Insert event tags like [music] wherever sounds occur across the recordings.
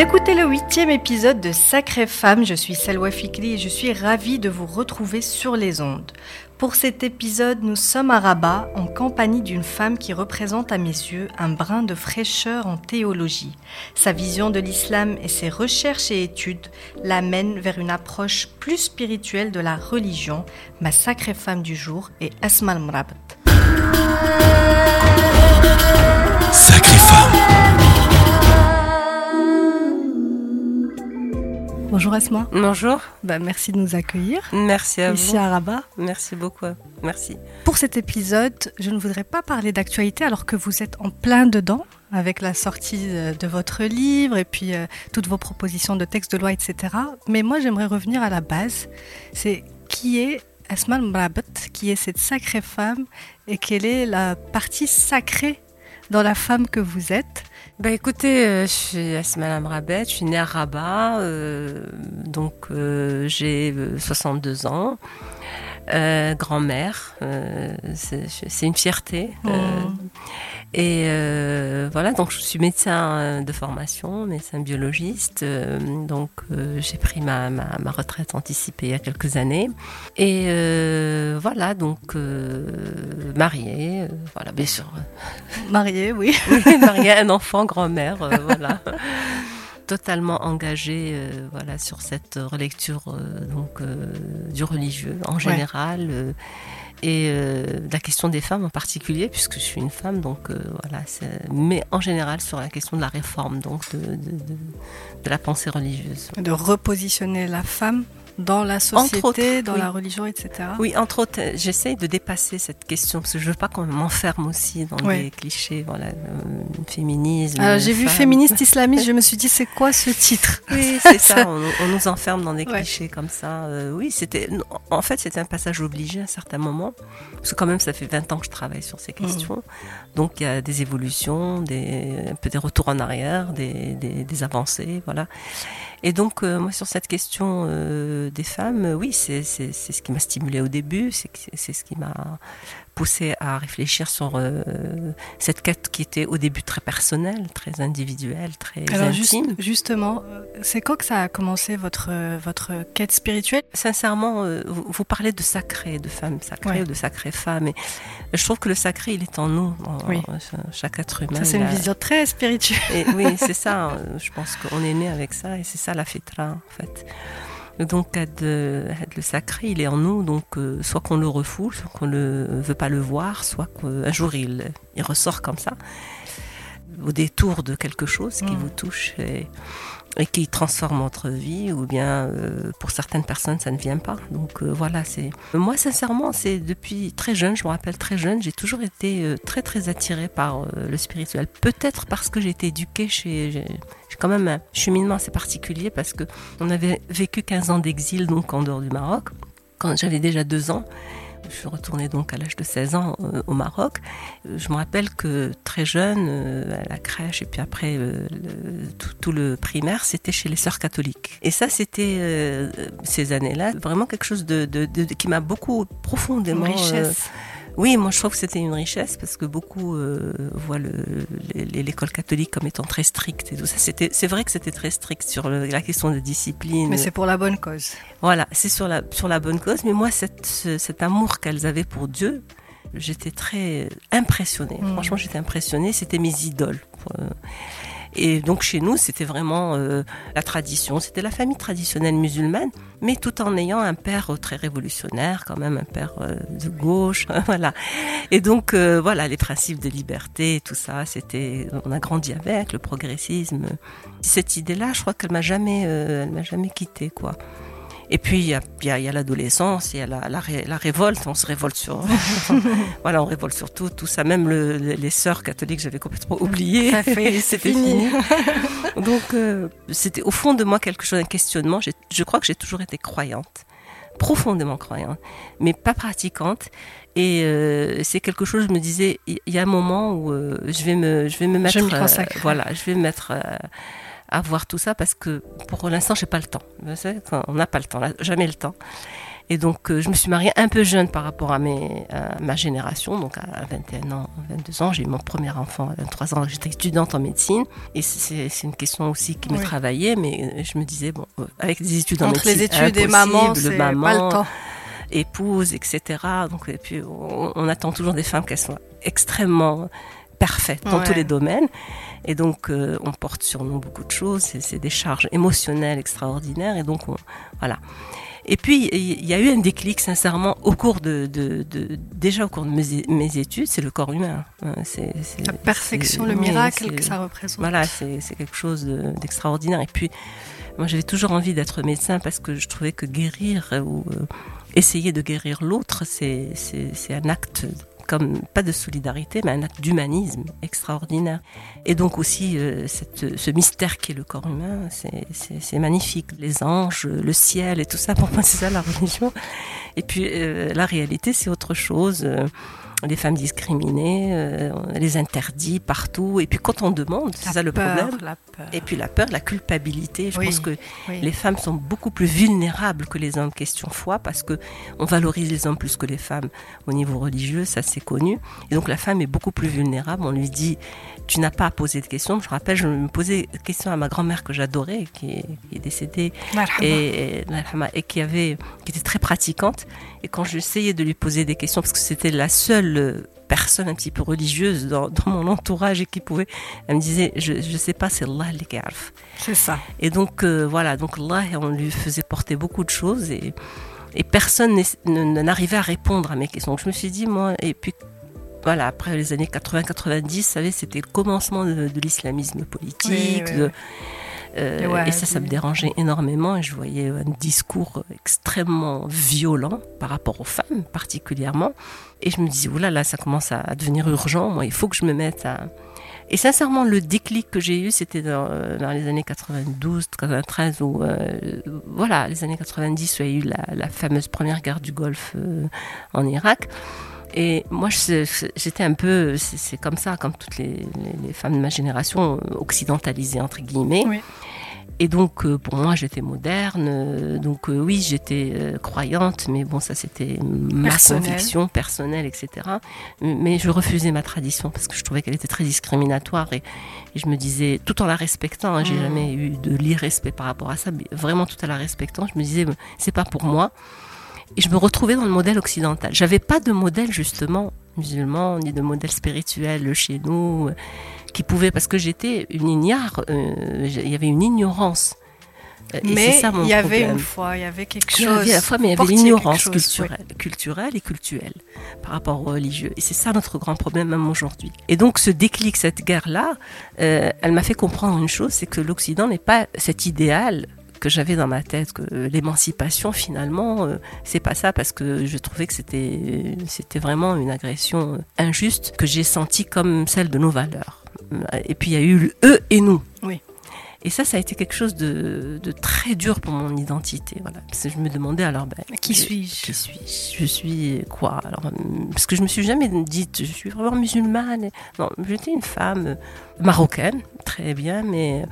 Écoutez le huitième épisode de Sacrée Femme, je suis Salwa Fikli et je suis ravie de vous retrouver sur les ondes. Pour cet épisode, nous sommes à Rabat en compagnie d'une femme qui représente à mes yeux un brin de fraîcheur en théologie. Sa vision de l'islam et ses recherches et études l'amènent vers une approche plus spirituelle de la religion. Ma sacrée femme du jour est Asma al-Mrabat. Sacrée femme. Bonjour Asma. Bonjour. Bah, merci de nous accueillir. Merci à ici vous. à Rabat. Merci beaucoup. Merci. Pour cet épisode, je ne voudrais pas parler d'actualité alors que vous êtes en plein dedans avec la sortie euh, de votre livre et puis euh, toutes vos propositions de textes de loi, etc. Mais moi, j'aimerais revenir à la base. C'est qui est Asma Mrabat, qui est cette sacrée femme et quelle est la partie sacrée dans la femme que vous êtes Bah écoutez, euh, je suis Asma Amrabet, je suis née à Rabat, euh, donc euh, j'ai euh, 62 ans, euh, grand-mère, c'est une fierté. Mm. Et euh, voilà, donc je suis médecin euh, de formation, médecin biologiste, euh, donc euh, j'ai pris ma, ma, ma retraite anticipée il y a quelques années. Et voilà, donc mariée, voilà, bien sûr, Mariée, oui. [laughs] oui, mariée, un enfant, grand-mère, voilà. [laughs] Totalement engagée euh, voilà, sur cette relecture euh, donc, euh, du religieux en général et euh, la question des femmes en particulier, puisque je suis une femme, donc euh, voilà, mais en général sur la question de la réforme donc de la pensée religieuse. De repositionner la femme dans la société, autres, dans oui. la religion, etc. Oui, entre autres, euh, j'essaye de dépasser cette question parce que je veux pas qu'on m'enferme aussi dans Ouais. des clichés, voilà, euh, féminisme. J'ai vu féministe [laughs] islamiste, je me suis dit, c'est quoi ce titre? Oui, c'est ça. [laughs] On, on nous enferme dans des Ouais. clichés comme ça. Euh, oui, c'était. En fait, c'était un passage obligé à un certain moment, parce que quand même, ça fait 20 ans que je travaille sur ces questions. Donc, il y a des évolutions, des un peu des retours en arrière, des, des, des avancées, voilà. Et donc, euh, moi, sur cette question euh, des femmes, oui, c'est ce qui m'a stimulé au début, c'est ce qui m'a poussé à réfléchir sur euh, cette quête qui était au début très personnelle, très individuelle, très Alors juste- intime. justement, euh, c'est quand que ça a commencé votre, euh, votre quête spirituelle? Sincèrement, vous, vous parlez de sacré, de femme sacrée Ouais. ou de sacrée femme. Et je trouve que le sacré, il est en nous, en, Oui. chaque être humain. Ça, c'est une a- vision très spirituelle. et oui, c'est [laughs] ça. euh, Je pense qu'on est né avec ça et c'est ça la fitra, en fait. Donc, euh, le sacré, il est en nous. Donc, euh, soit qu'on le refoule, soit qu'on ne veut pas le voir, soit qu'un jour il, il ressort comme ça, au détour de quelque chose qui Mm. vous touche et, et qui transforme votre vie, ou bien euh, pour certaines personnes, ça ne vient pas. Donc, euh, voilà, c'est. Moi, sincèrement, c'est depuis très jeune, je me rappelle très jeune, j'ai toujours été euh, très, très attirée par le spirituel. Peut-être parce que j'ai été éduquée chez. j'ai- j'ai quand même un cheminement assez particulier parce que on avait vécu 15 ans d'exil donc en dehors du Maroc quand j'avais déjà deux ans. Je suis retournée donc à l'âge de 16 ans euh, au Maroc. Euh, Je me rappelle que très jeune, euh, à la crèche et puis après le- tout, tout le primaire, c'était chez les sœurs catholiques. Et ça, c'était ces années-là vraiment quelque chose de, de- de- qui m'a beaucoup Une profondément euh, richesse. Oui, moi je trouve que c'était une richesse parce que beaucoup euh, voient l'école catholique comme étant très stricte et tout ça. C'était, c'est vrai que c'était très strict sur le- la question de discipline. Mais c'est pour la bonne cause. Voilà, c'est sur la, sur la bonne cause. Mais moi, cette, ce- cet amour qu'elles avaient pour Dieu, j'étais très impressionnée. Mm. Franchement, j'étais impressionnée. C'était mes idoles. Euh, Et donc chez nous, c'était vraiment euh, la tradition. C'était la famille traditionnelle musulmane, mais tout en ayant un père euh, très révolutionnaire, quand même un père euh, de gauche, [laughs] voilà. Et donc euh, voilà, les principes de liberté, tout ça, c'était, on a grandi avec le progressisme. Cette idée-là, je crois qu'elle m'a jamais, euh, elle m'a jamais quitté, quoi. Et puis il y a, il y a- il y a l'adolescence, il y a la, la, ré- la révolte, on se révolte sur, [laughs] voilà, on révolte sur tout, tout ça. Même le- le- les sœurs catholiques, j'avais complètement oublié. [laughs] C'était fini. fini. Donc euh, c'était au fond de moi quelque chose, un questionnement. Je crois que j'ai toujours été croyante, profondément croyante, mais pas pratiquante. Et euh, c'est quelque chose. Je me disais, il y a un moment où euh, je vais me, je vais me mettre, Je euh, voilà, je vais me mettre. À voir tout ça parce que pour l'instant j'ai pas le temps. On n'a pas le temps, jamais le temps. Et donc, euh, je me suis mariée un peu jeune par rapport à, mes, à ma génération, donc à 21 ans, 22 ans. J'ai eu mon premier enfant à 23 ans. J'étais étudiante en médecine. Et c'est une question aussi qui me Oui. travaillait, mais euh, je me disais, bon, euh, avec des études en Entre médecine, les études et maman, c'est pas le temps. épouse, etc. Donc, et puis, on, on attend toujours des femmes qu'elles soient extrêmement parfaites dans Ouais. tous les domaines. Et donc, euh, on porte sur nous beaucoup de choses. C'est des charges émotionnelles extraordinaires. Et donc, on, voilà. Et puis, il y a eu un déclic, sincèrement, au cours de, de, de- déjà au cours de mes, mes études, c'est le corps humain. hein. C'est- La perfection, le miracle que ça représente. voilà, c'est quelque chose de- d'extraordinaire. Et puis, moi, j'avais toujours envie d'être médecin parce que je trouvais que guérir ou euh, essayer de guérir l'autre, c'est un acte comme pas de solidarité, mais un acte d'humanisme extraordinaire. Et donc aussi euh, ce mystère qui est le corps humain, c'est magnifique. Les anges, le ciel et tout ça, pour moi, c'est ça la religion. Et puis euh, la réalité, c'est autre chose. Les femmes discriminées, euh, les interdits partout. Et puis quand on demande, c'est ça le peur, problème. La peur. Et puis la peur, la culpabilité. Je Oui, pense que oui. les femmes sont beaucoup plus vulnérables que les hommes, question foi, parce que on valorise les hommes plus que les femmes au niveau religieux, ça c'est connu. Et donc la femme est beaucoup plus vulnérable. On lui dit, tu n'as pas à poser de questions. Je me rappelle, je me posais des questions à ma grand-mère que j'adorais, qui est, qui est décédée et, et, et qui avait, qui était très pratiquante. Et quand j'essayais de lui poser des questions, parce que c'était la seule euh, personne un petit peu religieuse dans, dans mon entourage et qui pouvait, elle me disait, je ne sais pas, c'est Allah qui yarf. C'est ça. Et donc euh, voilà, donc Allah, on lui faisait porter beaucoup de choses et, et personne n'arrivait à répondre à mes questions. Donc je me suis dit, moi, et puis voilà, après les années 80-90, vous savez, c'était le commencement de, de l'islamisme politique. Oui, oui, de-. Euh, et ça, ça me dérangeait énormément et je voyais un discours extrêmement violent par rapport aux femmes particulièrement. Et je me disais, oulala, là, ça commence à devenir urgent, moi, il faut que je me mette à... Et sincèrement, le déclic que j'ai eu, c'était dans, euh, dans les années 92, 93, où, euh, voilà, les années 90, où il y a eu la, la fameuse première guerre du Golfe euh, en Irak. Et moi, j'étais un peu, c'est comme ça, comme toutes les, les- les femmes de ma génération, euh, occidentalisées, entre guillemets. Oui. Et donc, euh, pour moi, j'étais moderne. euh, Donc, oui, j'étais croyante, mais bon, ça, c'était ma conviction personnelle, etc. Mais je refusais ma tradition parce que je trouvais qu'elle était très discriminatoire et, je me disais, tout en la respectant, hein, j'ai Mm. jamais eu de l'irrespect par rapport à ça, mais vraiment tout en la respectant, je me disais, c'est pas pour moi. Et je me retrouvais dans le modèle occidental. J'avais pas de modèle justement musulman ni de modèle spirituel chez nous euh, qui pouvait parce que j'étais une ignare. euh, il y avait une ignorance. Euh, et Mais il y avait problème. une foi, il y avait quelque Il y chose. avait la fois, mais il y avait l'ignorance chose, culturelle, culturelle et culturelle par rapport aux religieux. Et c'est ça notre grand problème même aujourd'hui. Et donc ce déclic, cette guerre-là, euh, elle m'a fait comprendre une chose, c'est que l'Occident n'est pas cet idéal que j'avais dans ma tête, que l'émancipation finalement, euh, c'est pas ça parce que je trouvais que c'était c'était vraiment une agression euh, injuste que j'ai sentie comme celle de nos valeurs. Et puis il y a eu le eux et nous. Oui. Et ça, ça a été quelque chose de, de très dur pour mon identité. Voilà. Parce que je me demandais alors, ben, Qui je- suis-je Qui suis-je? Je suis quoi? Alors, hum, Parce que je me suis jamais dit, je suis vraiment musulmane. Non, j'étais une femme euh, marocaine, très bien, mais.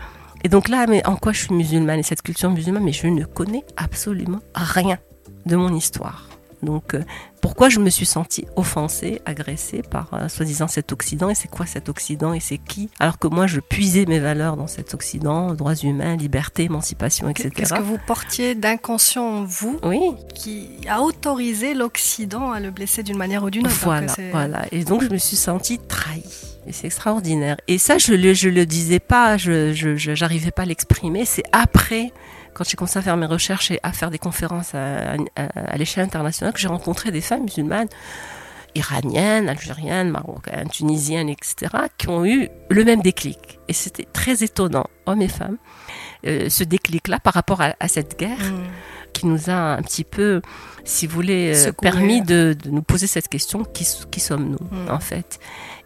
Et donc là, mais en quoi je suis musulmane? Et cette culture musulmane Mais je ne connais absolument rien de mon histoire. Donc, euh, pourquoi je me suis sentie offensée, agressée par euh, soi-disant cet Occident Et c'est quoi cet Occident Et c'est qui? Alors que moi, je puisais mes valeurs dans cet Occident, droits humains, liberté, émancipation, etc. Qu'est-ce que vous portiez d'inconscient en vous Oui, qui a autorisé l'Occident à le blesser d'une manière ou d'une autre? Voilà, voilà. Et donc je me suis sentie trahie. Et c'est extraordinaire. Et ça, je le, je le disais pas, je, j'arrivais pas à l'exprimer. C'est après, quand j'ai commencé à faire mes recherches et à faire des conférences à, à, à l'échelle internationale, que j'ai rencontré des femmes musulmanes iraniennes, algériennes, marocaines, tunisiennes, etc., qui ont eu le même déclic. Et c'était très étonnant, hommes et femmes, euh, ce déclic-là par rapport à, à cette guerre Mm. qui nous a un petit peu, si vous voulez, euh, permis de, de nous poser cette question qui, qui sommes-nous Mm. en fait?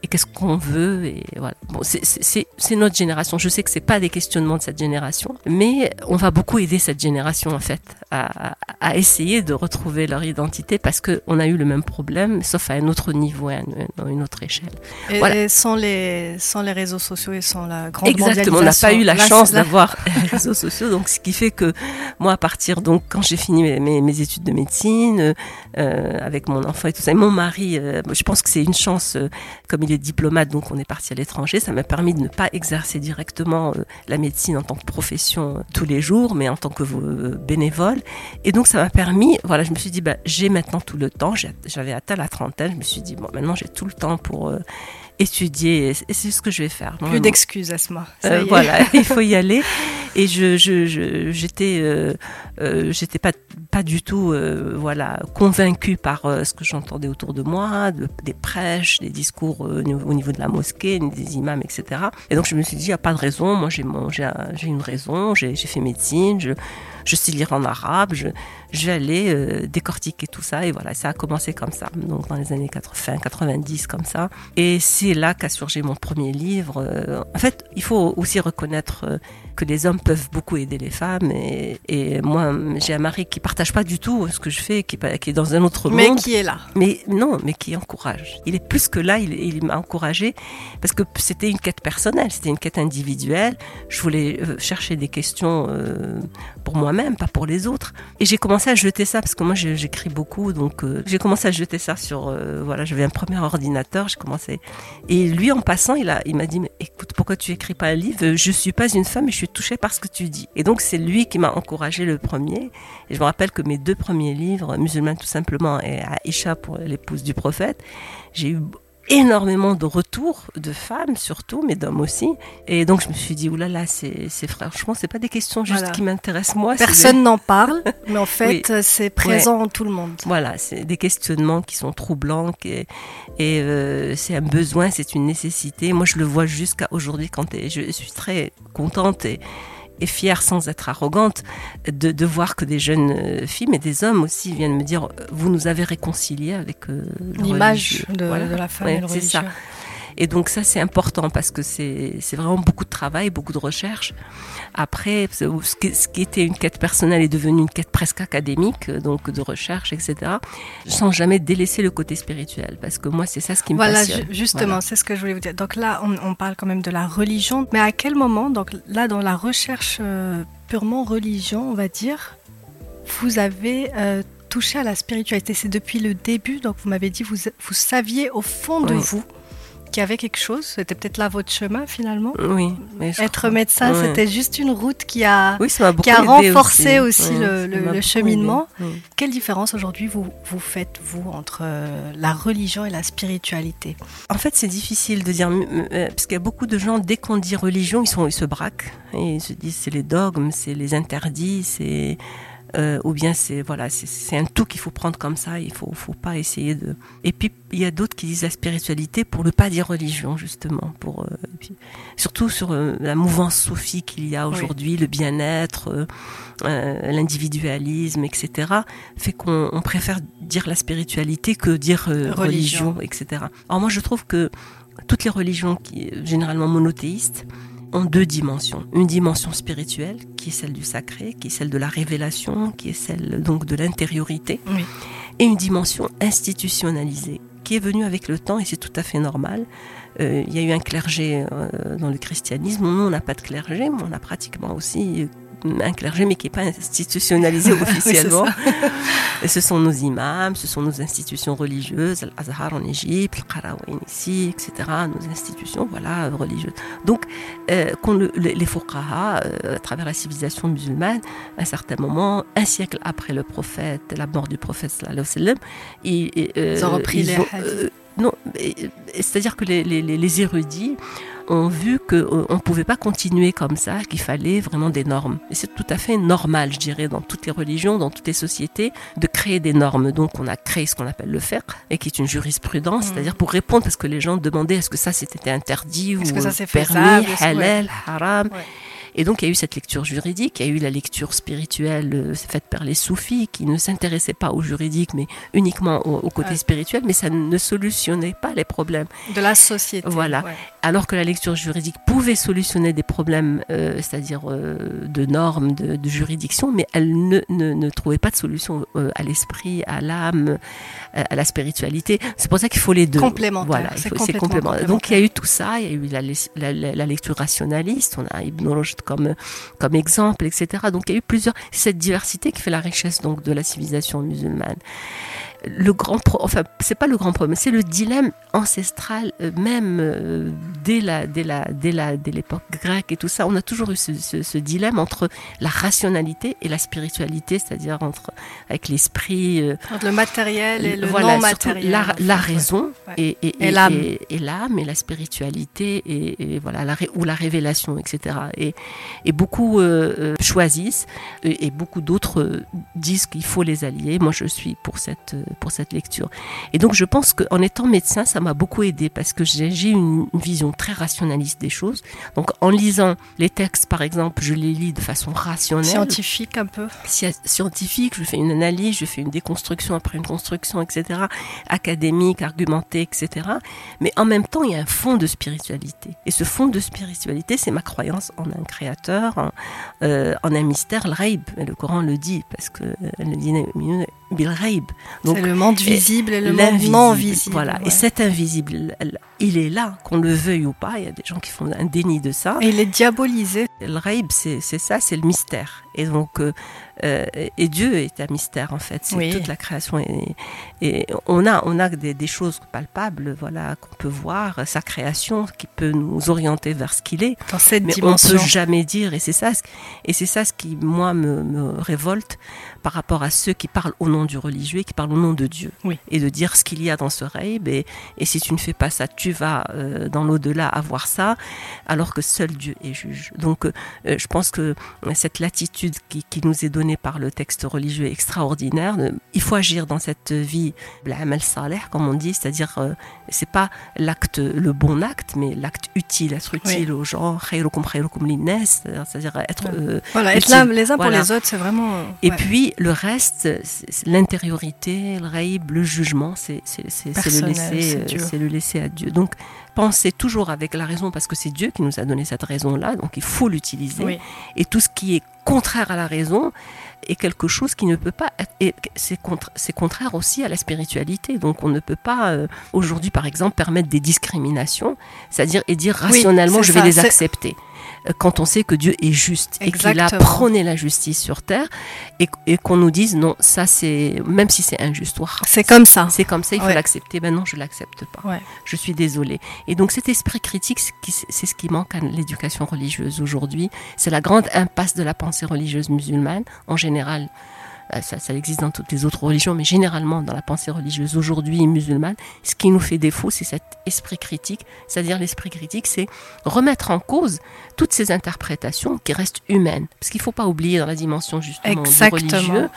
Et qu'est-ce qu'on veut et voilà. Bon, c'est- notre génération. Je sais que c'est pas des questionnements de cette génération, mais on va beaucoup aider cette génération en fait à, essayer de retrouver leur identité parce que on a eu le même problème, sauf à un autre niveau, et à une, autre échelle. Et, Voilà. et sans, les, sans les réseaux sociaux et sans la grande Exactement, on n'a pas eu la chance d'avoir les réseaux sociaux, donc ce qui fait que moi, à partir donc quand j'ai fini mes, mes, études de médecine, euh, avec mon enfant et tout ça, et mon mari, euh, je pense que c'est une chance, euh, comme il est diplomate, donc on est parti à l'étranger, ça m'a permis de ne pas exercer directement euh, la médecine en tant que profession tous les jours, mais en tant que bénévole. Et donc ça m'a permis, voilà, je me suis dit, bah, j'ai maintenant tout le temps, j'avais atteint la trentaine, je me suis dit, bon, maintenant j'ai tout le temps pour étudier et c'est ce que je vais faire. Plus d'excuses, Asma. Euh, voilà, [laughs] il faut y aller. Et je, je, j'étais, euh, euh, j'étais pas, pas du tout, euh, voilà, convaincue par ce que j'entendais autour de moi, de, des prêches, des discours au niveau de la mosquée, des imams, etc. Et donc je me suis dit, il n'y a pas de raison. Moi, j'ai, j'ai, j'ai une raison. J'ai, j'ai fait médecine. Je, je sais lire en arabe, je, je vais aller euh, décortiquer tout ça. Et voilà, ça a commencé comme ça, donc dans les années 80, 90, comme ça. Et c'est là qu'a surgi mon premier livre. Euh, en fait, il faut aussi reconnaître euh, que les hommes peuvent beaucoup aider les femmes. Et, et moi, j'ai un mari qui partage pas du tout ce que je fais, qui, qui est dans un autre mais monde. Mais qui est là. Mais non, mais qui encourage. Il est plus que là, il, il m'a encouragé parce que c'était une quête personnelle, c'était une quête individuelle. Je voulais chercher des questions pour moi même pas pour les autres. Et j'ai commencé à jeter ça parce que moi j'écris beaucoup, donc euh, j'ai commencé à jeter ça sur euh, voilà, j'avais un premier ordinateur, j'ai commencé. Et lui en passant, il il m'a dit mais écoute, pourquoi tu écris pas un livre? Je suis pas une femme et je suis touchée par ce que tu dis. Et donc c'est lui qui m'a encouragé le premier. Et je me rappelle que mes deux premiers livres, Musulmane tout simplement et Aïcha pour l'épouse du prophète, j'ai eu énormément de retours de femmes surtout, mais d'hommes aussi. Et donc je me suis dit oulala, c'est c'est franchement c'est pas des questions juste qui m'intéressent moi. Personne n'en parle, mais en [laughs] fait c'est présent en tout le monde. Voilà, c'est des questionnements qui sont troublants et, et euh, c'est un besoin, c'est une nécessité. Moi je le vois jusqu'à aujourd'hui quand je suis très contente et et fière sans être arrogante de, de, voir que des jeunes euh, filles, mais des hommes aussi viennent me dire vous nous avez réconciliés avec euh, l'image de, de, la femme ouais, et le religieux. Ça. Et donc ça c'est important parce que c'est vraiment beaucoup de travail, beaucoup de recherche. Après, ce qui était une quête personnelle est devenu une quête presque académique, donc de recherche, etc. Sans jamais délaisser le côté spirituel, parce que moi c'est ça ce qui me voilà, passionne. Justement, voilà. c'est ce que je voulais vous dire. Donc là, on, on, parle quand même de la religion, mais à quel moment, donc là dans la recherche euh, purement religion, on va dire, vous avez euh, touché à la spiritualité? C'est depuis le début, donc vous m'avez dit vous vous saviez au fond de vous qu'il y avait quelque chose. C'était peut-être là votre chemin finalement. Oui. mais je Être crois- médecin, Ouais. c'était juste une route qui a, Oui, qui a renforcé aussi, Ouais, le, cheminement. Oui. Quelle différence aujourd'hui vous, vous faites, vous, entre euh, la religion et la spiritualité? En fait, c'est difficile de dire, euh, parce qu'il y a beaucoup de gens, dès qu'on dit religion, ils, sont, ils se braquent. Et ils se disent c'est les dogmes, c'est les interdits, c'est. Euh, ou bien c'est voilà, c'est- un tout qu'il faut prendre comme ça, il faut, faut pas essayer de. Et puis il y a d'autres qui disent la spiritualité pour ne pas dire religion justement, pour euh, puis, surtout sur euh, la mouvance soufie qu'il y a Oui. aujourd'hui, le bien-être, l'individualisme, etc. fait qu'on on préfère dire la spiritualité que dire Religion. religion, etc. Alors moi je trouve que toutes les religions qui généralement monothéistes ont deux dimensions. Une dimension spirituelle, qui est celle du sacré, qui est celle de la révélation, qui est celle donc de l'intériorité, Oui. et une dimension institutionnalisée, qui est venue avec le temps, et c'est tout à fait normal. Euh, il y a eu un clergé euh, dans le christianisme. Nous, on n'a pas de clergé, mais on a pratiquement aussi un clergé, mais qui n'est pas institutionnalisé [laughs] officiellement. [laughs] Ce sont nos imams, ce sont nos institutions religieuses, l'Azhar en Égypte, le Qarawain ici, etc. Nos institutions, voilà, euh, religieuses. Donc, euh, qu'on le- le- les fuqaha, euh, à travers la civilisation musulmane, à un certain moment, un siècle après le prophète, la mort du prophète, sallallahu alayhi ils, Ils ont repris les ont, non, c'est-à-dire que les, les- les- les érudits ont vu qu'on ne pouvait pas continuer comme ça, qu'il fallait vraiment des normes. Et c'est tout à fait normal, je dirais, dans toutes les religions, dans toutes les sociétés, de créer des normes. Donc on a créé ce qu'on appelle le fiqh, et qui est une jurisprudence, Mhm. c'est-à-dire pour répondre, parce que les gens demandaient est-ce que ça c'était interdit ou que ça, permis, halal, haram? Ouais. Et donc il y a eu cette lecture juridique, il y a eu la lecture spirituelle euh, faite par les soufis qui ne s'intéressaient pas au juridique mais uniquement au, au côté Ouais. spirituel, mais ça ne solutionnait pas les problèmes. De la société. Voilà. ouais. Alors que la lecture juridique pouvait solutionner des problèmes, euh, c'est-à-dire euh, de normes, de, de juridiction, mais elle ne, ne, ne trouvait pas de solution euh, à l'esprit, à l'âme, à la spiritualité. C'est pour ça qu'il faut les deux. Complémentaire, Voilà, il c'est complémentaire. Donc il y a eu tout ça, il y a eu la, la, la- la lecture rationaliste, on a Ibn Rushd comme, exemple, etc. Donc il y a eu plusieurs, cette diversité qui fait la richesse donc de la civilisation musulmane le grand pro, enfin c'est pas le grand problème, c'est le dilemme ancestral euh, même euh, dès la dès la dès la dès l'époque grecque et tout ça, on a toujours eu ce, ce, dilemme entre la rationalité et la spiritualité, c'est-à-dire entre avec l'esprit, euh, le matériel et le non matériel, la, la raison et, et, et, l'âme et, l'âme et la spiritualité et, voilà la ou la révélation, etc. Et, et beaucoup choisissent et, beaucoup d'autres disent qu'il faut les allier. Moi, je suis pour cette pour cette lecture. Et donc je pense qu'en étant médecin, ça m'a beaucoup aidé parce que j'ai une, vision très rationaliste des choses. Donc en lisant les textes, par exemple, je les lis de façon rationnelle. Scientifique un peu. Scientifique, je fais une analyse, je fais une déconstruction après une construction, etc. Académique, argumentée, etc. Mais en même temps, il y a un fond de spiritualité. Et ce fond de spiritualité, c'est ma croyance en un créateur, en, euh, un mystère, le Raib. Le Coran le dit parce que euh, le dit c'est le monde visible et le monde non visible. Voilà. Et cet invisible, il est là, qu'on le veuille ou pas. Il y a des gens qui font un déni de ça. Et il est diabolisé. Le raïb, c'est ça, c'est le mystère. Et donc, euh, euh, et Dieu est un mystère en fait. C'est toute la création. Et, et, on a, on a des, des choses palpables, voilà, qu'on peut voir, sa création qui peut nous orienter vers ce qu'il est. Dans cette mais dimension. on peut jamais dire. Et c'est ça, et c'est ça ce qui moi me, me révolte par rapport à ceux qui parlent au nom du religieux et qui parlent au nom de Dieu. Et de dire ce qu'il y a dans ce rêve. Et, et, si tu ne fais pas ça, tu vas euh, dans l'au-delà avoir ça, alors que seul Dieu est juge. Donc euh, je pense que cette latitude qui, qui, nous est donnée par le texte religieux extraordinaire. Il faut agir dans cette vie, mal salaire, comme on dit, c'est-à-dire euh, c'est pas l'acte, le bon acte, mais l'acte utile, être utile aux gens, c'est-à-dire être. voilà, être là les uns pour les autres, c'est vraiment. Et puis le reste, l'intériorité, le raïb, le jugement, c'est le, laisser, euh, le laisser à Dieu. Donc, pensez toujours avec la raison, parce que c'est Dieu qui nous a donné cette raison-là, donc il faut l'utiliser. Et tout ce qui est contraire à la raison est quelque chose qui ne peut pas être. C'est contre, contraire aussi à la spiritualité. Donc on ne peut pas, euh, aujourd'hui par exemple, permettre des discriminations, c'est-à-dire et dire rationnellement je vais les accepter quand on sait que Dieu est juste et qu'il a prôné la justice sur terre et, qu'on nous dise non, ça c'est, même si c'est injuste, c'est comme ça. C'est comme ça, il faut l'accepter. Ben non, je l'accepte pas. Je suis désolée. Et donc cet esprit critique, c'est ce qui manque à l'éducation religieuse aujourd'hui. C'est la grande impasse de la pensée religieuse musulmane en général. Euh, ça, ça, existe dans toutes les autres religions, mais généralement dans la pensée religieuse aujourd'hui musulmane, ce qui nous fait défaut, c'est cet esprit critique. C'est-à-dire l'esprit critique, c'est remettre en cause toutes ces interprétations qui restent humaines. Parce qu'il ne faut pas oublier dans la dimension justement du religieux,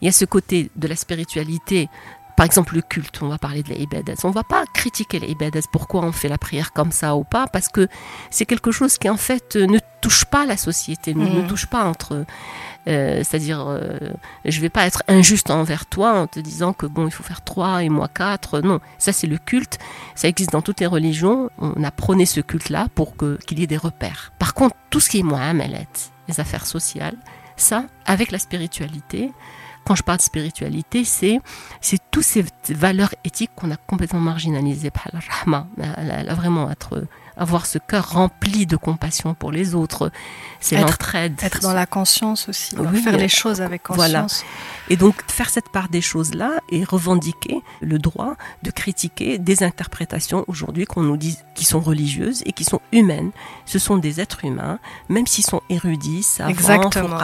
il y a ce côté de la spiritualité par exemple, le culte, on va parler de l'ibadat. On ne va pas critiquer l'ibadat, pourquoi on fait la prière comme ça ou pas, parce que c'est quelque chose qui en fait ne touche pas la société, ne, mm. touche pas entre euh, c'est-à-dire, euh, je vais pas être injuste envers toi en te disant que bon, il faut faire trois et moi quatre. Non, ça c'est le culte. Ça existe dans toutes les religions. On a prôné ce culte-là pour que, qu'il y ait des repères. Par contre, tout ce qui est muamalat, les affaires sociales, ça, avec la spiritualité, quand je parle de spiritualité, c'est c'est toutes ces valeurs éthiques qu'on a complètement marginalisées par la rahma, vraiment être avoir ce cœur rempli de compassion pour les autres, c'est l'entraide. Être dans la conscience aussi, faire les choses avec conscience. Voilà. Et donc faire cette part des choses-là et revendiquer le droit de critiquer des interprétations aujourd'hui qu'on nous dit qui sont religieuses et qui sont humaines. Ce sont des êtres humains, même s'ils sont érudits, savants, Exactement.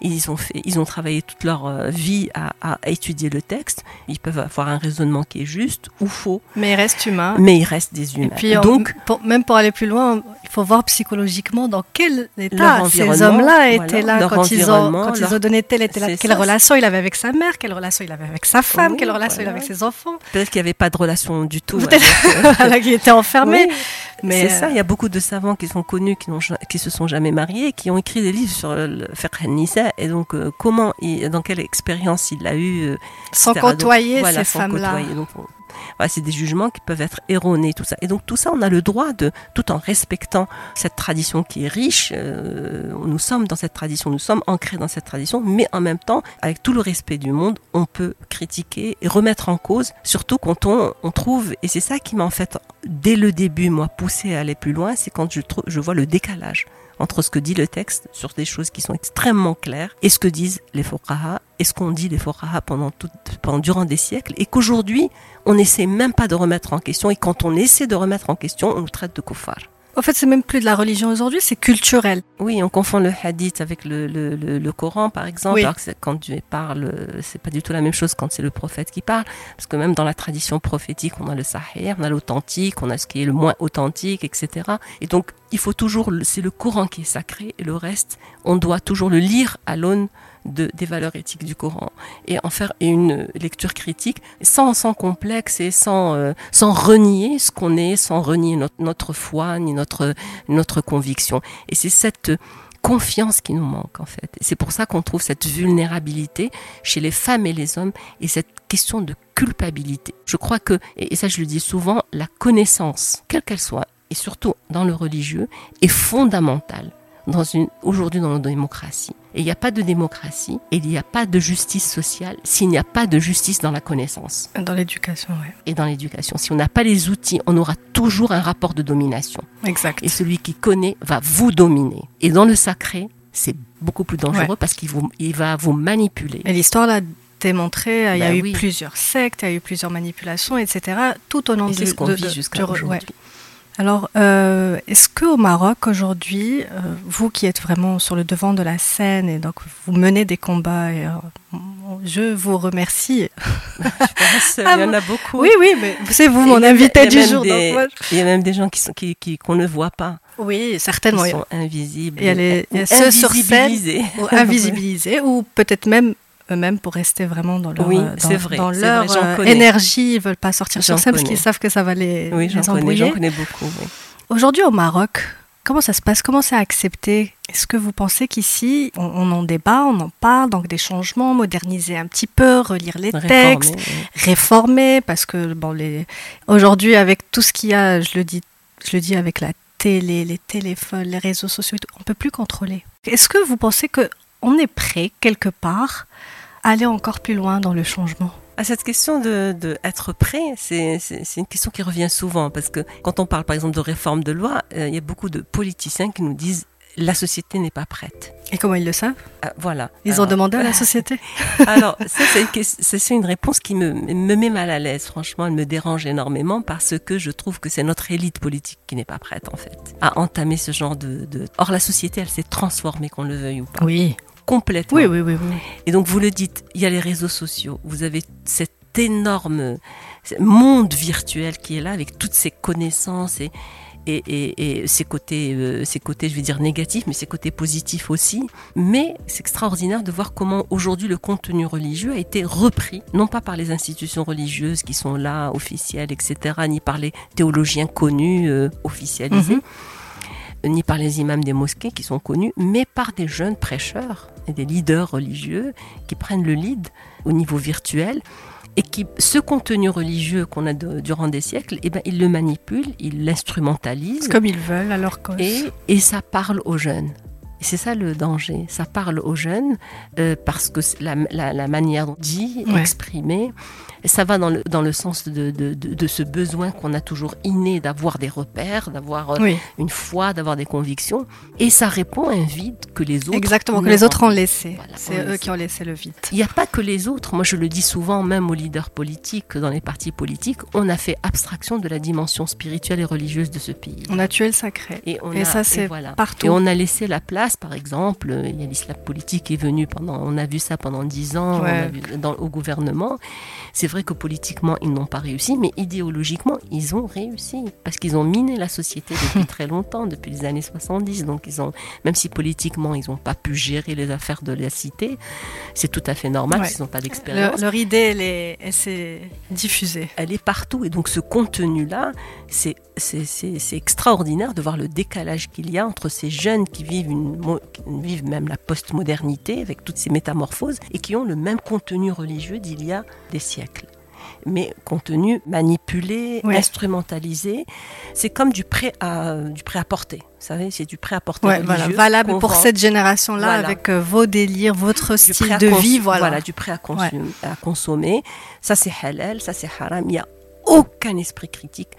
Ils ont fait, ils ont travaillé toute leur euh, vie à, à, étudier le texte. Ils peuvent avoir un raisonnement qui est juste ou faux. Mais ils restent humains. Mais ils restent des humains. Et puis, donc, même pour aller plus loin, il faut voir psychologiquement dans quel état ces hommes-là étaient là quand, ils ont, quand ils ont donné telle et telle, quelle relation il avait avec sa mère, quelle relation il avait avec sa femme, quelle relation il avait avec ses enfants. Peut-être qu'il n'y avait pas de relation du tout. Peut-être euh, [laughs] qu'il était enfermé. Mais c'est ça, il y a beaucoup de savants qui sont connus, qui, qui se sont jamais mariés, qui ont écrit des livres sur le fiqh et donc euh, comment, dans quelle expérience il a eu. Euh, sans côtoyer ces femmes-là c'est des jugements qui peuvent être erronés, tout ça. Et donc tout ça, on a le droit de, tout en respectant cette tradition qui est riche, euh, nous sommes dans cette tradition, nous sommes ancrés dans cette tradition, mais en même temps, avec tout le respect du monde, on peut critiquer et remettre en cause, surtout quand on, on trouve, et c'est ça qui m'a en fait dès le début, moi, poussé à aller plus loin, c'est quand je, je vois le décalage entre ce que dit le texte sur des choses qui sont extrêmement claires et ce que disent les fuqaha et ce qu'ont dit les tout, pendant durant des siècles et qu'aujourd'hui, on n'essaie même pas de remettre en question et quand on essaie de remettre en question, on nous traite de kuffar. En fait, c'est même plus de la religion aujourd'hui, c'est culturel. Oui, on confond le hadith avec le, le, le, le Coran, par exemple. Oui. Alors que c'est- quand Dieu parle, euh, c'est pas du tout la même chose quand c'est le prophète qui parle. Parce que même dans la tradition prophétique, on a le sahih, on a l'authentique, on a ce qui est le moins authentique, etc. Et donc, il faut toujours, c'est le Coran qui est sacré et le reste, on doit toujours le lire à l'aune de, des valeurs éthiques du Coran et en faire une lecture critique sans, complexe et sans, euh, sans renier ce qu'on est, sans renier notre, notre foi ni notre, notre conviction. Et c'est cette confiance qui nous manque en fait. C'est pour ça qu'on trouve cette vulnérabilité chez les femmes et les hommes et cette question de culpabilité. Je crois que, et ça je le dis souvent, la connaissance, quelle qu'elle soit, et surtout dans le religieux, est fondamentale dans une aujourd'hui dans nos démocraties. Et il n'y a pas de démocratie et il n'y a pas de justice sociale s'il n'y a pas de justice dans la connaissance Dans l'éducation, ouais. et dans l'éducation. Si on n'a pas les outils, on aura toujours un rapport de domination. Exact. Et celui qui connaît va vous dominer. Et dans le sacré, c'est beaucoup plus dangereux Ouais. parce qu'il il va vous manipuler. Et l'histoire l'a démontré, il y a Bah eu oui. plusieurs sectes, il y a eu plusieurs manipulations, etc. Tout au long Et de, c'est ce qu'on de- vit jusqu'à ouais. Alors, euh, est-ce qu'au Maroc aujourd'hui, euh, vous qui êtes vraiment sur le devant de la scène et donc vous menez des combats, et, euh, je vous remercie. Je pense, Ah il y en a beaucoup. Oui, oui, mais c'est vous mon invité du jour. des- donc moi, Il y a même des gens qui sont, qui, qui- qu'on ne voit pas, je- oui, qui certainement. sont invisibles, Il y a les- il y a ou ceux sur scène, ou invisibilisés, ou peut-être même eux-mêmes pour rester vraiment dans leur, Oui, euh, dans, vrai, dans leur vrai, euh, énergie. Ils veulent pas sortir sur scène parce qu'ils savent que ça va les, Oui, les embrouiller. j'en connais beaucoup. oui. Aujourd'hui au Maroc, comment ça se passe? Comment c'est accepté? Est-ce que vous pensez qu'ici, on, on en débat, on en parle, donc des changements, moderniser un petit peu, relire les Réformer, textes, oui. réformer, parce que bon, les... aujourd'hui avec tout ce qu'il y a, je le dis, je le dis avec la télé, les téléphones, les réseaux sociaux, on peut plus contrôler. Est-ce que vous pensez que on est prêt quelque part aller encore plus loin dans le changement À cette question de, de être prêt, c'est une question qui revient souvent parce que quand on parle par exemple de réforme de loi, euh, il y a beaucoup de politiciens qui nous disent la société n'est pas prête. Et comment ils le savent? Ah, voilà. Ils Alors, ont demandé à la [laughs] société Alors, c'est une réponse qui me, me met mal à l'aise. Franchement, elle me dérange énormément parce que je trouve que c'est notre élite politique qui n'est pas prête, en fait, à entamer ce genre de. de... Or, la société, elle s'est transformée, qu'on le veuille ou pas. Oui. Complètement. Oui, oui, oui, oui. Et donc, vous le dites, il y a les réseaux sociaux. Vous avez cet énorme monde virtuel qui est là avec toutes ces connaissances et. Et, et, et ses côtés, euh, ses côtés, je vais dire négatifs, mais ses côtés positifs aussi. Mais c'est extraordinaire de voir comment aujourd'hui le contenu religieux a été repris, non pas par les institutions religieuses qui sont là, officielles, etc., ni par les théologiens connus, euh, officialisés, Mhm. Ni par les imams des mosquées qui sont connus, mais par des jeunes prêcheurs et des leaders religieux qui prennent le lead au niveau virtuel et qui, ce contenu religieux qu'on a de- durant des siècles, eh ben, ils le manipulent, ils l'instrumentalisent Comme ils veulent, à leur cause. et, et ça parle aux jeunes. Et c'est ça le danger. Ça parle aux jeunes euh, parce que la, la, la manière dont dit, Ouais. ça va dans le, dans le sens de, de, de, de ce besoin qu'on a toujours inné d'avoir des repères, d'avoir euh, Oui, une foi, d'avoir des convictions. Et ça répond à un vide que les autres. exactement, que les autres ont laissé. Voilà, c'est eux qui ont laissé le vide. Il n'y a pas que les autres. Moi, je le dis souvent, même aux leaders politiques, dans les partis politiques, on a fait abstraction de la dimension spirituelle et religieuse de ce pays. On a tué le sacré. Et, on Et a- ça, c'est voilà. partout. Et on a laissé la place, par exemple, il y a l'islam politique qui est venu pendant, on a vu ça pendant dix ans on Ouais. a vu dans, au gouvernement. C'est vrai que politiquement, ils n'ont pas réussi, mais idéologiquement, ils ont réussi. Parce qu'ils ont miné la société depuis [laughs] très longtemps, depuis les années 70. Donc, ils ont, même si politiquement, ils n'ont pas pu gérer les affaires de la cité, c'est tout à fait normal, Ouais. qu'ils n'ont pas Leur, d'expérience. leur idée, elle est- elle s'est diffusée. Elle est partout. Et donc, ce contenu-là, c'est c'est- extraordinaire de voir le décalage qu'il y a entre ces jeunes qui vivent, une, mo- qui vivent même la postmodernité avec toutes ces métamorphoses et qui ont le même contenu religieux d'il y a des siècles. Mais contenu manipulé, Ouais. instrumentalisé, c'est comme du prêt à du prêt à porter. Vous savez, c'est du prêt à porter Ouais, voilà, valable pour vend. cette génération-là, Voilà. avec euh, vos délires, votre style de vie, voilà. du prêt à, consommer, à consommer. Ça, c'est halal, ça, c'est haram. Il n'y a aucun esprit critique,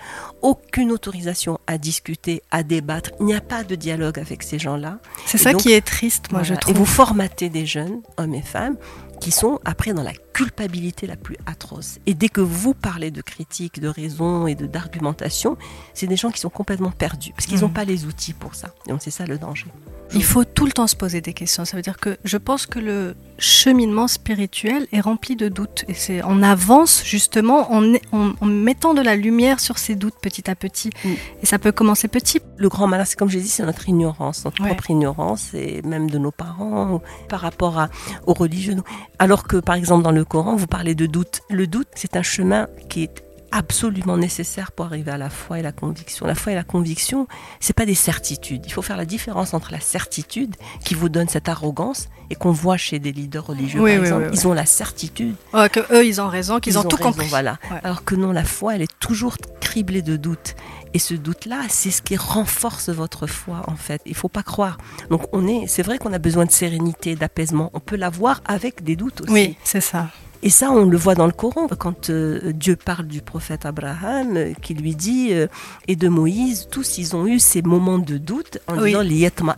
aucune autorisation à discuter, à débattre. Il n'y a pas de dialogue avec ces gens-là. C'est ça qui est triste, moi, je trouve. Et vous formatez des jeunes, hommes et femmes, qui sont après dans la culpabilité la plus atroce. Et dès que vous parlez de critique, de raison et de d'argumentation, c'est des gens qui sont complètement perdus parce qu'ils n'ont mmh. pas les outils pour ça. Donc c'est ça le danger. Il faut tout le temps se poser des questions. Ça veut dire que je pense que le cheminement spirituel est rempli de doutes. Et c'est on avance justement en, en, mettant de la lumière sur ces doutes petit à petit. Mm. Et ça peut commencer petit. Le grand malheur, c'est comme je l'ai dit, c'est notre ignorance, notre propre ignorance, et même de nos parents par rapport à, aux religieux. Alors que, par exemple, dans le Coran, vous parlez de doute. Le doute, c'est un chemin qui est absolument nécessaire pour arriver à la foi et la conviction. La foi et la conviction, c'est pas des certitudes. Il faut faire la différence entre la certitude qui vous donne cette arrogance et qu'on voit chez des leaders religieux par exemple, ils ont la certitude que eux ils ont raison, qu'ils ont, tout compris. Voilà. Alors que non, la foi, elle est toujours criblée de doutes. Et ce doute-là, c'est ce qui renforce votre foi, en fait. Il faut pas croire. Donc, on est, c'est vrai qu'on a besoin de sérénité, d'apaisement. On peut l'avoir avec des doutes aussi. Oui, c'est ça. Et ça, on le voit dans le Coran, quand euh, Dieu parle du prophète Abraham, euh, qui lui dit, euh, et de Moïse, tous ils ont eu ces moments de doute en disant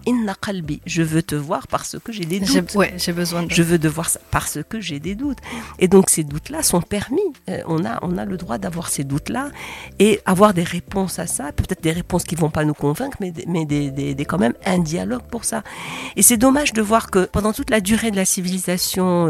inna qalbi, je veux te voir parce que j'ai des doutes. Ouais, j'ai besoin de... Je veux te voir parce que j'ai des doutes. Et donc ces doutes-là sont permis. on, a, on a le droit d'avoir ces doutes-là et avoir des réponses à ça, peut-être des réponses qui vont pas nous convaincre, mais, mais des, des, des, quand même un dialogue pour ça. Et c'est dommage de voir que pendant toute la durée de la civilisation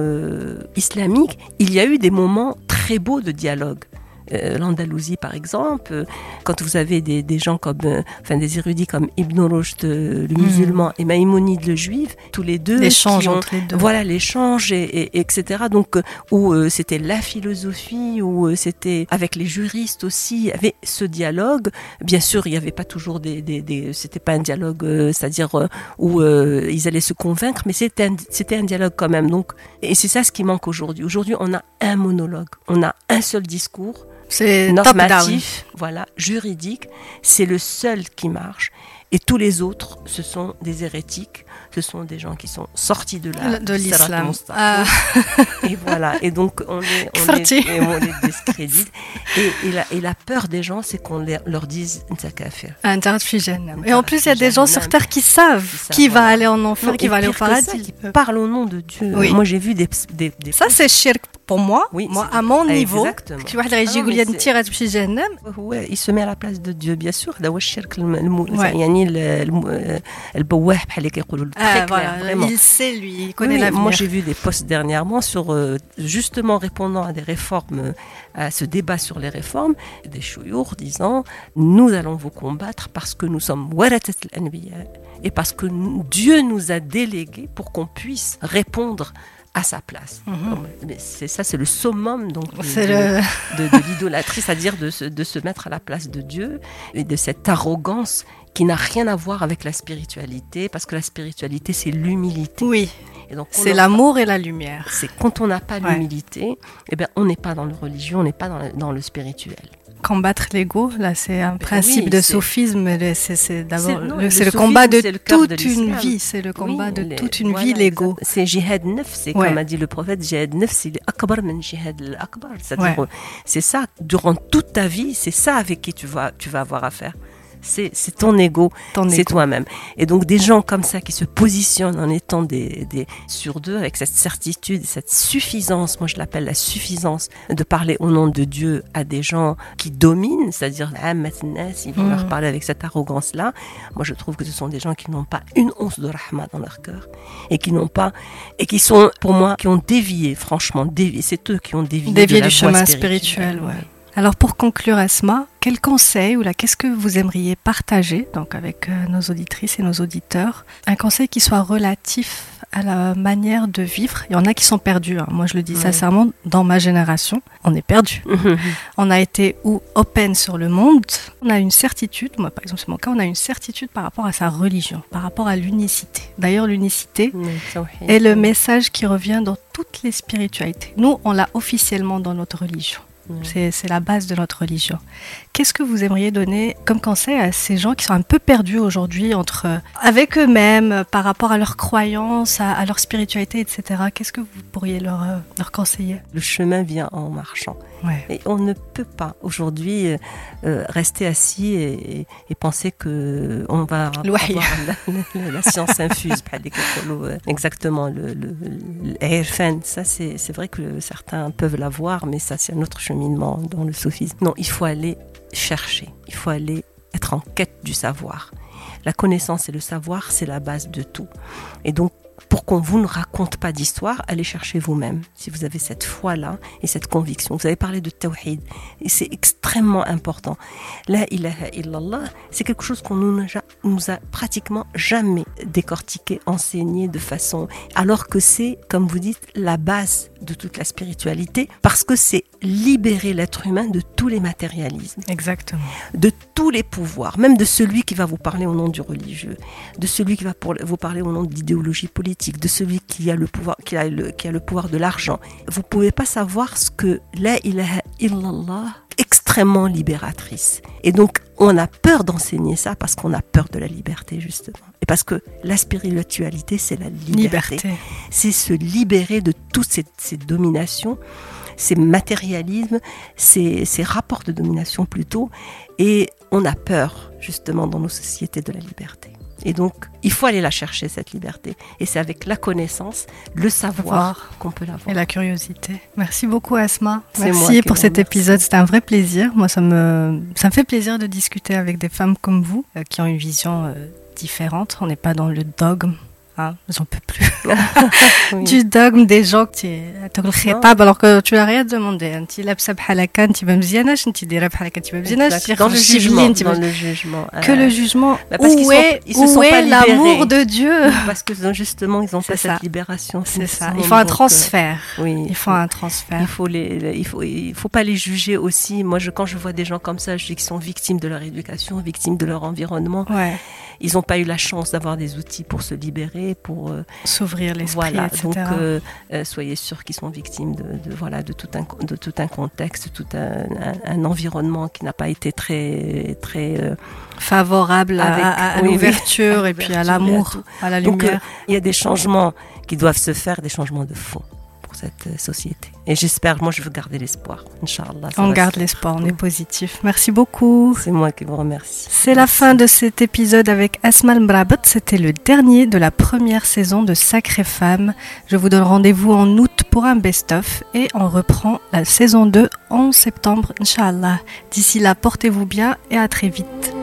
islamique, il y a eu des moments très beaux de dialogue. Euh, l'Andalousie par exemple, euh, quand vous avez des, gens comme, euh, enfin des érudits comme Ibn Rushd le mhm. musulman et Maïmonide le juif, tous les deux, l'échange entre les deux, voilà l'échange et, etc. Donc où c'était la philosophie, où c'était avec les juristes aussi, il y avait ce dialogue. Bien sûr, il n'y avait pas toujours des, des, c'était pas un dialogue, c'est-à-dire où ils allaient se convaincre, mais c'était un, c'était un dialogue quand même. Donc et c'est ça ce qui manque aujourd'hui. Aujourd'hui, on a un monologue, on a un seul discours c'est normatif, voilà, juridique, c'est le seul qui marche. Et tous les autres, ce sont des hérétiques, ce sont des gens qui sont sortis de la de l'islam. Ah. Et voilà. Et donc on les, on les, et on les discrédite. Et, et, la, et, la, peur des gens, c'est qu'on leur dise Et en plus, il y a des gens sur terre qui savent qui, va aller en enfer, qui va aller au paradis. qui parlent au nom de Dieu. Moi, j'ai vu des, des, des ça, c'est shirk pour moi, oui, moi à mon niveau, tu vois, il se met à la place de Dieu, bien sûr. Il sait, lui, il connaît la Moi, j'ai vu des posts dernièrement sur euh, justement répondant à des réformes, euh, à ce débat sur les réformes, des chouyours disant Nous allons vous combattre parce que nous sommes et parce que Dieu nous a délégués pour qu'on puisse répondre à sa place. Mhm. C'est ça, c'est le summum donc de, l'idolâtrie, c'est-à-dire de se mettre à la place de Dieu et de cette arrogance qui n'a rien à voir avec la spiritualité, parce que la spiritualité, c'est l'humilité. Oui. C'est l'amour et la lumière. C'est quand on n'a pas l'humilité, eh bien, on n'est pas dans le religieux, on n'est pas dans le spirituel combattre l'ego, là, c'est un principe de sophisme. C'est d'abord c'est le, combat de toute une vie. C'est le combat de toute une vie, l'ego. C'est jihad neuf, c'est comme a dit le prophète, jihad neuf, c'est akbar men jihad akbar. C'est ça, durant toute ta vie, c'est ça avec qui tu vas, tu vas avoir affaire c'est ton ego, c'est toi-même. Et donc des gens comme ça qui se positionnent en étant des, des sur deux avec cette certitude, cette suffisance, moi je l'appelle la suffisance de parler au nom de Dieu à des gens qui dominent, c'est-à-dire ah, ils vont leur mm. parler avec cette arrogance-là. Moi je trouve que ce sont des gens qui n'ont pas une once de rahma dans leur cœur et qui n'ont pas et qui sont pour moi qui ont dévié, franchement dévié. C'est eux qui ont dévié, dévié du chemin spirituel. ouais. Alors pour conclure Asma, quel conseil ou là qu'est-ce que vous aimeriez partager donc avec euh, nos auditrices et nos auditeurs? Un conseil qui soit relatif à la manière de vivre. Il y en a qui sont perdus. Hein. Moi, je le dis sincèrement, dans ma génération, on est perdu. [laughs] on a été ou open sur le monde. On a une certitude. Moi, par exemple, c'est mon cas. On a une certitude par rapport à sa religion, par rapport à l'unicité. D'ailleurs, l'unicité est le message qui revient dans toutes les spiritualités. Nous, on l'a officiellement dans notre religion c'est la base de notre religion. Qu'est-ce que vous aimeriez donner comme conseil à ces gens qui sont un peu perdus aujourd'hui entre euh, avec eux-mêmes, euh, par rapport à leurs croyances, à, leur spiritualité, etc. Qu'est-ce que vous pourriez euh, leur, conseiller? Le chemin vient en marchant. Et on ne peut pas aujourd'hui rester assis et, penser que on va avoir la, science infuse, exactement le, le, ça c'est vrai que certains peuvent l'avoir, mais ça c'est un autre chemin dans le sophisme. Non, il faut aller chercher, il faut aller être en quête du savoir. La connaissance et le savoir, c'est la base de tout. Et donc, pour qu'on vous ne raconte pas d'histoire, allez chercher vous-même. Si vous avez cette foi-là et cette conviction. Vous avez parlé de tawhid. Et c'est extrêmement important. La ilaha illallah, c'est quelque chose qu'on nous, nous a pratiquement jamais décortiqué, enseigné de façon. Alors que c'est, comme vous dites, la base de toute la spiritualité. Parce que c'est libérer l'être humain de tous les matérialismes Exactement. de tous les pouvoirs, même de celui qui va vous parler au nom du religieux, de celui qui va vous parler au nom d'idéologie politique, de celui qui a le pouvoir, qui a le, qui a le pouvoir de l'argent. Vous pouvez pas savoir ce que la ilaha illallah extrêmement libératrice. Et donc, on a peur d'enseigner ça parce qu'on a peur de la liberté, justement. Et parce que la spiritualité, c'est la liberté Liberté. c'est se libérer de toutes ces, ces dominations, ces matérialismes, ces, ces rapports de domination plutôt. Et on a peur, justement, dans nos sociétés de la liberté. Et donc, il faut aller la chercher, cette liberté. Et c'est avec la connaissance, le savoir qu'on peut l'avoir. Et la curiosité. Merci beaucoup Asma. Merci pour cet épisode. C'était un vrai plaisir. Moi, ça me, ça me fait plaisir de discuter avec des femmes comme vous euh, qui ont une vision euh, différente. On n'est pas dans le dogme. Ah. Hein, j'en peux plus. [laughs] oui. du dogme des gens que tu alors que tu n'as rien demandé. Hein. Tu l'absab halakan, tu vas mzianash, tu diras halakan, tu vas mzianash. Dans le jugement. Dans le jugement. Que le euh, jugement. Bah parce où est, l'amour de Dieu? Parce que justement, ils ont pas ça. cette libération. C'est ça. Il faut un euh, transfert. Euh, oui. Il faut un transfert. Il faut les, il faut, il faut pas les juger aussi. Moi, je, quand je vois des gens comme ça, je dis qu'ils sont victimes de leur éducation, victimes de leur environnement. Ouais. Ils n'ont pas eu la chance d'avoir des outils pour se libérer, pour euh, S'ouvrir l'esprit, voilà. etc. Donc, euh, euh, soyez sûrs qu'ils sont victimes de, de, voilà de tout un de tout un contexte, tout un, un, un environnement qui n'a pas été très très. euh, favorable à- Avec- à, à oui, oui. l'ouverture À et [laughs] puis à à l'amour, tout. à, la Donc, lumière. euh, il y a des changements qui doivent se faire, des changements de fond pour cette euh, société. Et j'espère, moi, je veux garder l'espoir. Inch'Allah. on garde l'espoir, on est positif. Merci beaucoup. C'est moi qui vous remercie. C'est la fin de cet épisode avec Asmal Mbrabot. C'était le dernier de la première saison de Sacrée Femme. Je vous donne rendez-vous en août pour un best-of et on reprend la saison 2 en septembre, Inch'Allah. D'ici là, portez-vous bien et à très vite.